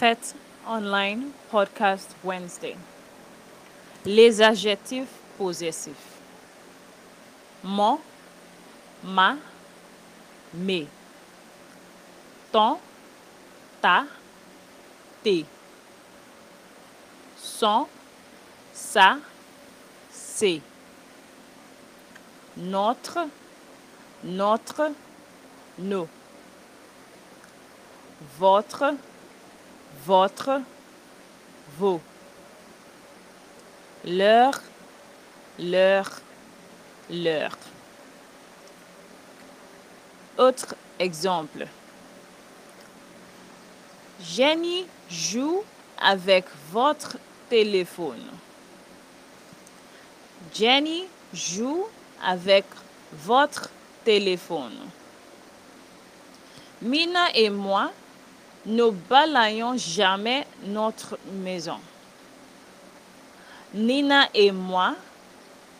Fête online podcast Wednesday. Les adjectifs possessifs. Mon, ma, mes. Ton, ta, tes. Son, sa, c'est. Notre, notre, nos. Votre, votre, vos. Leur, leur, leur. Autre exemple. Jenny joue avec votre téléphone. Jenny joue avec votre téléphone. Mina et moi ne balayons jamais notre maison. Nina et moi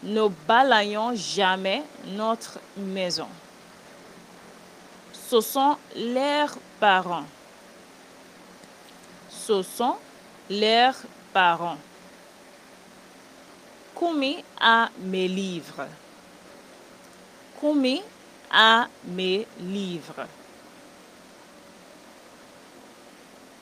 ne balayons jamais notre maison. Ce sont leurs parents. Ce sont leurs parents. Kumi a mes livres. Kumi a mes livres.